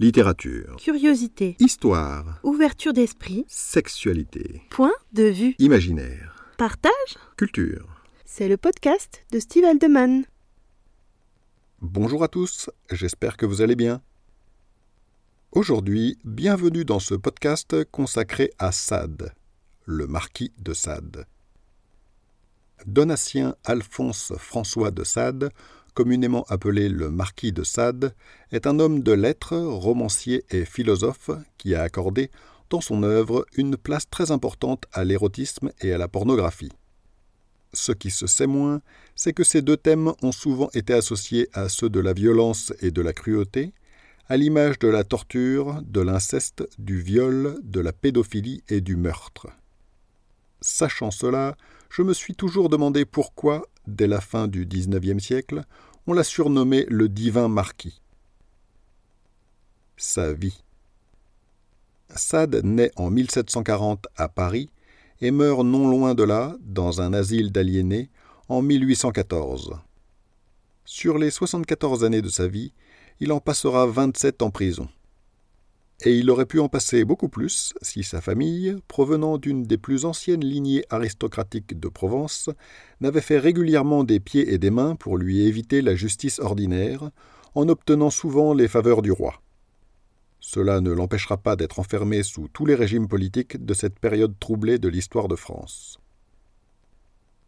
Littérature. Curiosité. Histoire. Ouverture d'esprit. Sexualité. Point de vue. Imaginaire. Partage. Culture. C'est le podcast de Steve Aldeman. Bonjour à tous, j'espère que vous allez bien. Aujourd'hui, bienvenue dans ce podcast consacré à Sade, le marquis de Sade. Donatien Alphonse François de Sade, communément appelé le marquis de Sade, est un homme de lettres, romancier et philosophe qui a accordé, dans son œuvre, une place très importante à l'érotisme et à la pornographie. Ce qui se sait moins, c'est que ces deux thèmes ont souvent été associés à ceux de la violence et de la cruauté, à l'image de la torture, de l'inceste, du viol, de la pédophilie et du meurtre. Sachant cela, je me suis toujours demandé pourquoi, dès la fin du XIXe siècle, on l'a surnommé le divin marquis. Sa vie. Sade naît en 1740 à Paris et meurt non loin de là, dans un asile d'aliénés, en 1814. Sur les 74 années de sa vie, il en passera 27 en prison et il aurait pu en passer beaucoup plus si sa famille, provenant d'une des plus anciennes lignées aristocratiques de Provence, n'avait fait régulièrement des pieds et des mains pour lui éviter la justice ordinaire, en obtenant souvent les faveurs du roi. Cela ne l'empêchera pas d'être enfermé sous tous les régimes politiques de cette période troublée de l'histoire de France.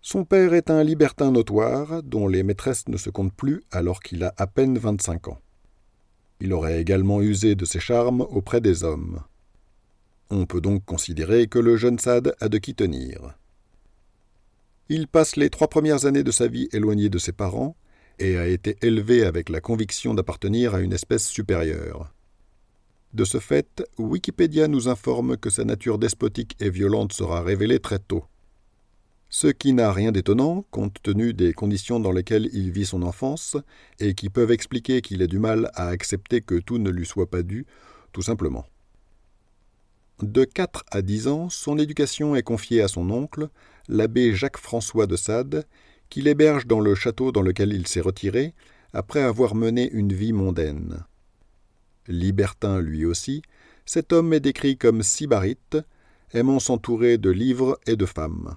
Son père est un libertin notoire dont les maîtresses ne se comptent plus alors qu'il a à peine 25 ans. Il aurait également usé de ses charmes auprès des hommes. On peut donc considérer que le jeune Sade a de qui tenir. Il passe les trois premières années de sa vie éloigné de ses parents et a été élevé avec la conviction d'appartenir à une espèce supérieure. De ce fait, Wikipédia nous informe que sa nature despotique et violente sera révélée très tôt ce qui n'a rien d'étonnant compte tenu des conditions dans lesquelles il vit son enfance et qui peuvent expliquer qu'il ait du mal à accepter que tout ne lui soit pas dû, tout simplement. De 4 à 10 ans, son éducation est confiée à son oncle, l'abbé Jacques-François de Sade, qui l'héberge dans le château dans lequel il s'est retiré, après avoir mené une vie mondaine. Libertin lui aussi, cet homme est décrit comme sybarite, aimant s'entourer de livres et de femmes.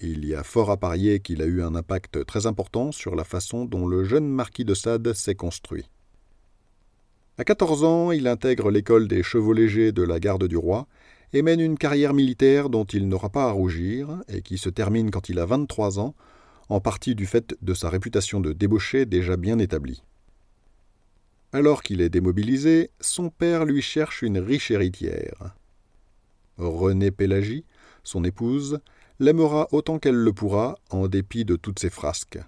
Il y a fort à parier qu'il a eu un impact très important sur la façon dont le jeune marquis de Sade s'est construit. À 14 ans, il intègre l'école des chevaux légers de la garde du roi et mène une carrière militaire dont il n'aura pas à rougir et qui se termine quand il a 23 ans, en partie du fait de sa réputation de débauché déjà bien établie. Alors qu'il est démobilisé, son père lui cherche une riche héritière. Renée Pélagie, son épouse, l'aimera autant qu'elle le pourra, en dépit de toutes ses frasques.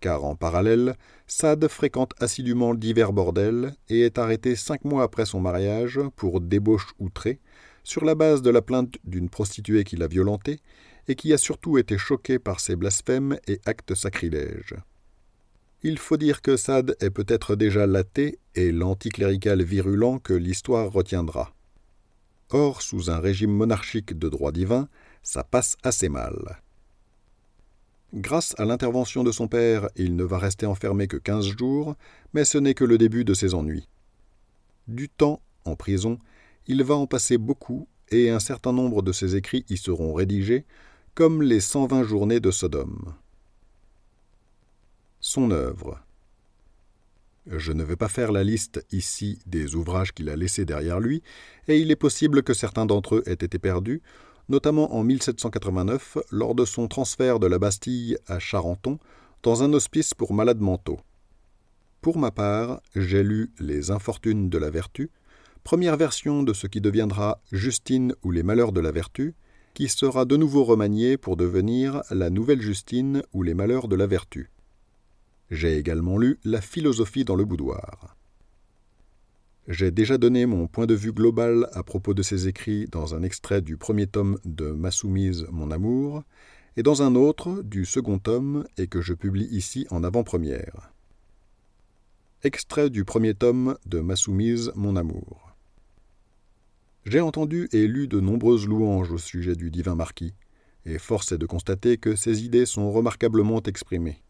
Car en parallèle, Sade fréquente assidûment divers bordels et est arrêté cinq mois après son mariage pour débauche outrée, sur la base de la plainte d'une prostituée qui l'a violenté et qui a surtout été choquée par ses blasphèmes et actes sacrilèges. Il faut dire que Sade est peut-être déjà l'athée et l'anticlérical virulent que l'histoire retiendra. Or, sous un régime monarchique de droit divin, ça passe assez mal. Grâce à l'intervention de son père, il ne va rester enfermé que quinze jours, mais ce n'est que le début de ses ennuis. Du temps, en prison, il va en passer beaucoup, et un certain nombre de ses écrits y seront rédigés, comme les 120 journées de Sodome. Son œuvre. Je ne vais pas faire la liste ici des ouvrages qu'il a laissés derrière lui, et il est possible que certains d'entre eux aient été perdus, notamment en 1789 lors de son transfert de la Bastille à Charenton dans un hospice pour malades mentaux. Pour ma part, j'ai lu Les Infortunes de la Vertu, première version de ce qui deviendra Justine ou les Malheurs de la Vertu, qui sera de nouveau remaniée pour devenir La Nouvelle Justine ou les Malheurs de la Vertu. J'ai également lu La philosophie dans le boudoir. J'ai déjà donné mon point de vue global à propos de ses écrits dans un extrait du premier tome de Ma soumise, mon amour, et dans un autre du second tome et que je publie ici en avant-première. Extrait du premier tome de Ma soumise, mon amour. J'ai entendu et lu de nombreuses louanges au sujet du divin marquis, et force est de constater que ses idées sont remarquablement exprimées.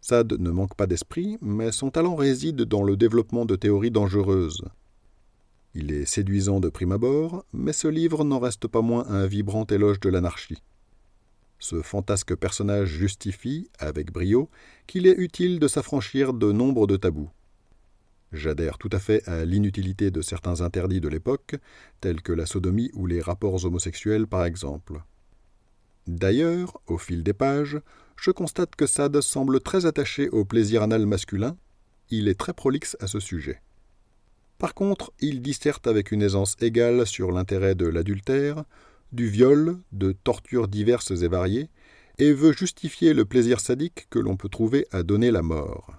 Sade ne manque pas d'esprit, mais son talent réside dans le développement de théories dangereuses. Il est séduisant de prime abord, mais ce livre n'en reste pas moins un vibrant éloge de l'anarchie. Ce fantasque personnage justifie, avec brio, qu'il est utile de s'affranchir de nombre de tabous. J'adhère tout à fait à l'inutilité de certains interdits de l'époque, tels que la sodomie ou les rapports homosexuels par exemple. D'ailleurs, au fil des pages, je constate que Sade semble très attaché au plaisir anal masculin, il est très prolixe à ce sujet. Par contre, il disserte avec une aisance égale sur l'intérêt de l'adultère, du viol, de tortures diverses et variées, et veut justifier le plaisir sadique que l'on peut trouver à donner la mort.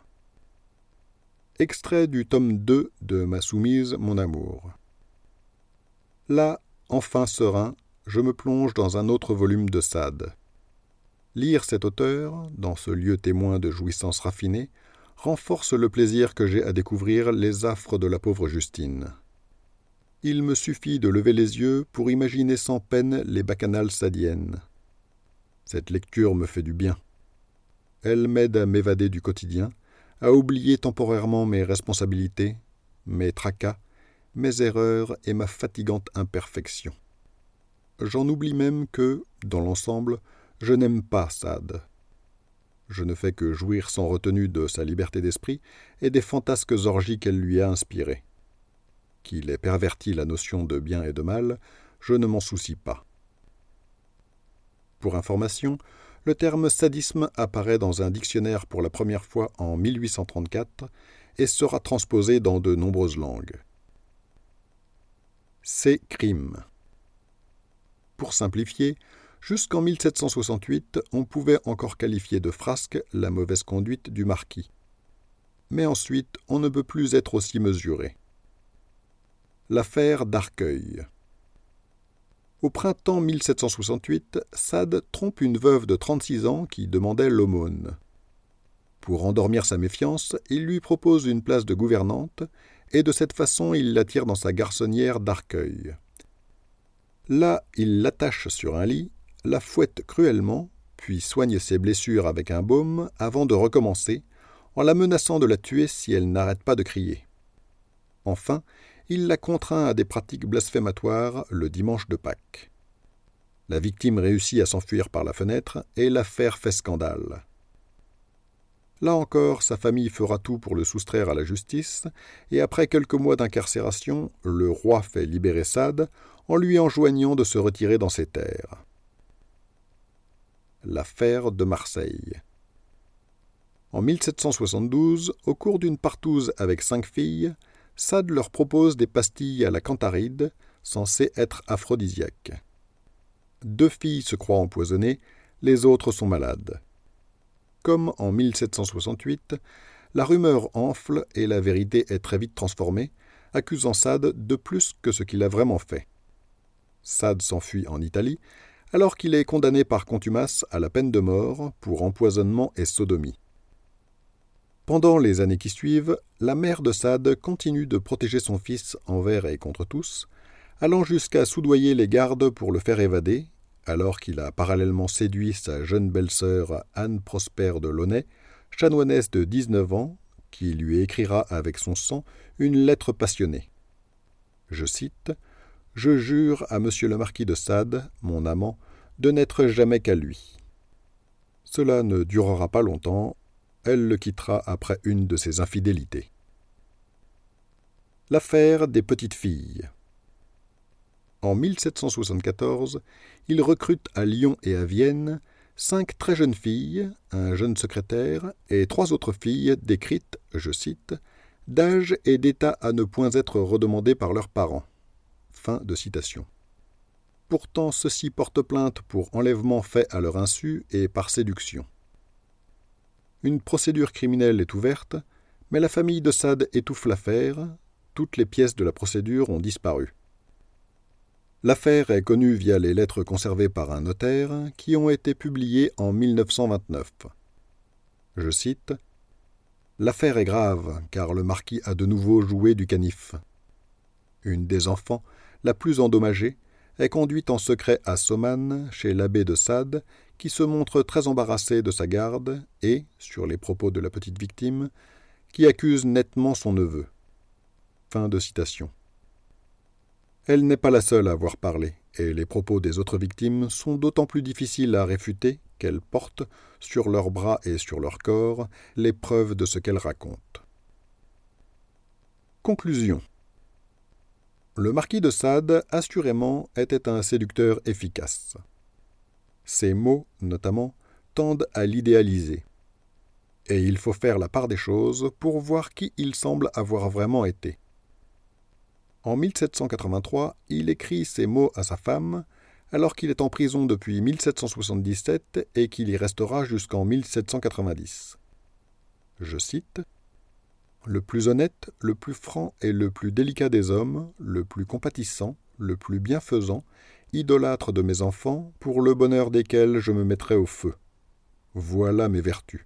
Extrait du tome 2 de Ma soumise, mon amour. Là, enfin serein, je me plonge dans un autre volume de Sade. Lire cet auteur, dans ce lieu témoin de jouissances raffinées, renforce le plaisir que j'ai à découvrir les affres de la pauvre Justine. Il me suffit de lever les yeux pour imaginer sans peine les bacchanales sadiennes. Cette lecture me fait du bien. Elle m'aide à m'évader du quotidien, à oublier temporairement mes responsabilités, mes tracas, mes erreurs et ma fatigante imperfection. J'en oublie même que, dans l'ensemble, je n'aime pas Sade. Je ne fais que jouir sans retenue de sa liberté d'esprit et des fantasques orgies qu'elle lui a inspirées qu'il ait perverti la notion de bien et de mal, je ne m'en soucie pas. Pour information, le terme sadisme apparaît dans un dictionnaire pour la première fois en 1834 et sera transposé dans de nombreuses langues. C'est crime. Pour simplifier, jusqu'en 1768, on pouvait encore qualifier de frasque la mauvaise conduite du marquis. Mais ensuite, on ne peut plus être aussi mesuré. L'affaire d'Arcueil. Au printemps 1768, Sade trompe une veuve de 36 ans qui demandait l'aumône. Pour endormir sa méfiance, il lui propose une place de gouvernante, et de cette façon il l'attire dans sa garçonnière d'Arcueil. Là, il l'attache sur un lit, la fouette cruellement, puis soigne ses blessures avec un baume avant de recommencer, en la menaçant de la tuer si elle n'arrête pas de crier. Enfin, il la contraint à des pratiques blasphématoires le dimanche de Pâques. La victime réussit à s'enfuir par la fenêtre et l'affaire fait scandale. Là encore, sa famille fera tout pour le soustraire à la justice, et après quelques mois d'incarcération, le roi fait libérer Sade en lui enjoignant de se retirer dans ses terres. L'affaire de Marseille. En 1772, au cours d'une partouze avec cinq filles, Sade leur propose des pastilles à la cantaride, censées être aphrodisiaques. Deux filles se croient empoisonnées, les autres sont malades. Comme en 1768, la rumeur enfle et la vérité est très vite transformée, accusant Sade de plus que ce qu'il a vraiment fait. Sade s'enfuit en Italie, alors qu'il est condamné par contumace à la peine de mort pour empoisonnement et sodomie. Pendant les années qui suivent, la mère de Sade continue de protéger son fils envers et contre tous, allant jusqu'à soudoyer les gardes pour le faire évader, alors qu'il a parallèlement séduit sa jeune belle-sœur Anne Prosper de Launay, chanoinesse de 19 ans, qui lui écrira avec son sang une lettre passionnée. Je cite Je jure à monsieur le marquis de Sade, mon amant, de n'être jamais qu'à lui. Cela ne durera pas longtemps, elle le quittera après une de ses infidélités. L'affaire des petites filles. En 1774, il recrute à Lyon et à Vienne cinq très jeunes filles, un jeune secrétaire et trois autres filles décrites, je cite, d'âge et d'état à ne point être redemandées par leurs parents. Fin de citation. Pourtant, ceux-ci portent plainte pour enlèvement fait à leur insu et par séduction. Une procédure criminelle est ouverte, mais la famille de Sade étouffe l'affaire, toutes les pièces de la procédure ont disparu. L'affaire est connue via les lettres conservées par un notaire qui ont été publiées en 1929. Je cite L'affaire est grave, car le marquis a de nouveau joué du canif. Une des enfants, la plus endommagée, est conduite en secret à Soman, chez l'abbé de Sade, qui se montre très embarrassé de sa garde et, sur les propos de la petite victime, qui accuse nettement son neveu. Elle n'est pas la seule à avoir parlé, et les propos des autres victimes sont d'autant plus difficiles à réfuter qu'elles portent, sur leurs bras et sur leur corps, les preuves de ce qu'elles racontent. Conclusion. Le marquis de Sade, assurément, était un séducteur efficace. Ses mots, notamment, tendent à l'idéaliser. Et il faut faire la part des choses pour voir qui il semble avoir vraiment été. En 1783, il écrit ces mots à sa femme, alors qu'il est en prison depuis 1777 et qu'il y restera jusqu'en 1790. Je cite Le plus honnête, le plus franc et le plus délicat des hommes, le plus compatissant, le plus bienfaisant, idolâtre de mes enfants, pour le bonheur desquels je me mettrai au feu. Voilà mes vertus.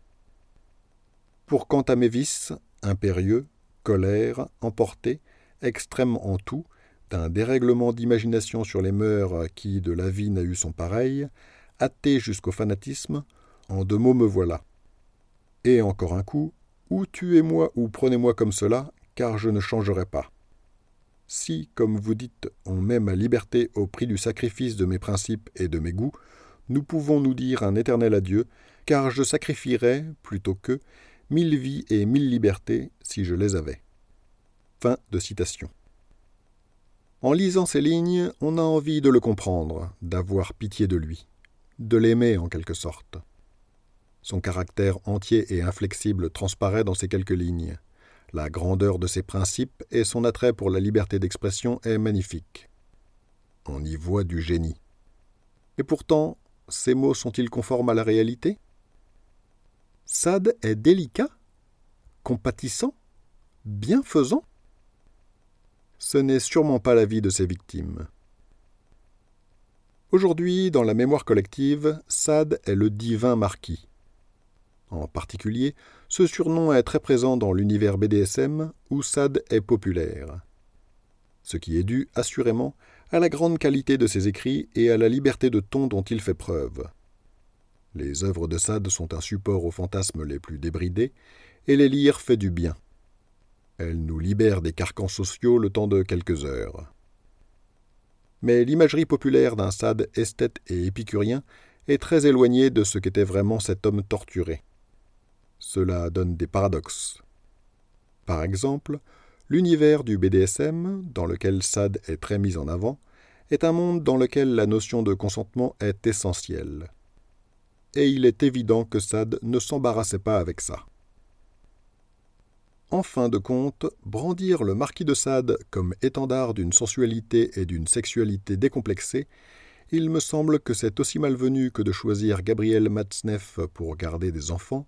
Pour quant à mes vices, impérieux, colère, emporté, extrême en tout, d'un dérèglement d'imagination sur les mœurs qui de la vie n'a eu son pareil, athée jusqu'au fanatisme, en deux mots me voilà. Et encore un coup, ou tuez-moi ou prenez-moi comme cela, car je ne changerai pas. Si, comme vous dites, on met ma liberté au prix du sacrifice de mes principes et de mes goûts, nous pouvons nous dire un éternel adieu, car je sacrifierais, plutôt que, mille vies et mille libertés si je les avais. Fin de citation. En lisant ces lignes, on a envie de le comprendre, d'avoir pitié de lui, de l'aimer en quelque sorte. Son caractère entier et inflexible transparaît dans ces quelques lignes. La grandeur de ses principes et son attrait pour la liberté d'expression est magnifique. On y voit du génie. Et pourtant, ces mots sont-ils conformes à la réalité? Sade est délicat, compatissant, bienfaisant Ce n'est sûrement pas la vie de ses victimes. Aujourd'hui, dans la mémoire collective, Sade est le divin marquis. En particulier, ce surnom est très présent dans l'univers BDSM où Sade est populaire. Ce qui est dû, assurément, à la grande qualité de ses écrits et à la liberté de ton dont il fait preuve. Les œuvres de Sade sont un support aux fantasmes les plus débridés, et les lire fait du bien. Elles nous libèrent des carcans sociaux le temps de quelques heures. Mais l'imagerie populaire d'un Sade esthète et épicurien est très éloignée de ce qu'était vraiment cet homme torturé. Cela donne des paradoxes. Par exemple, l'univers du BDSM, dans lequel Sade est très mis en avant, est un monde dans lequel la notion de consentement est essentielle. Et il est évident que Sade ne s'embarrassait pas avec ça. En fin de compte, brandir le marquis de Sade comme étendard d'une sensualité et d'une sexualité décomplexée, il me semble que c'est aussi malvenu que de choisir Gabriel Matzneff pour garder des enfants,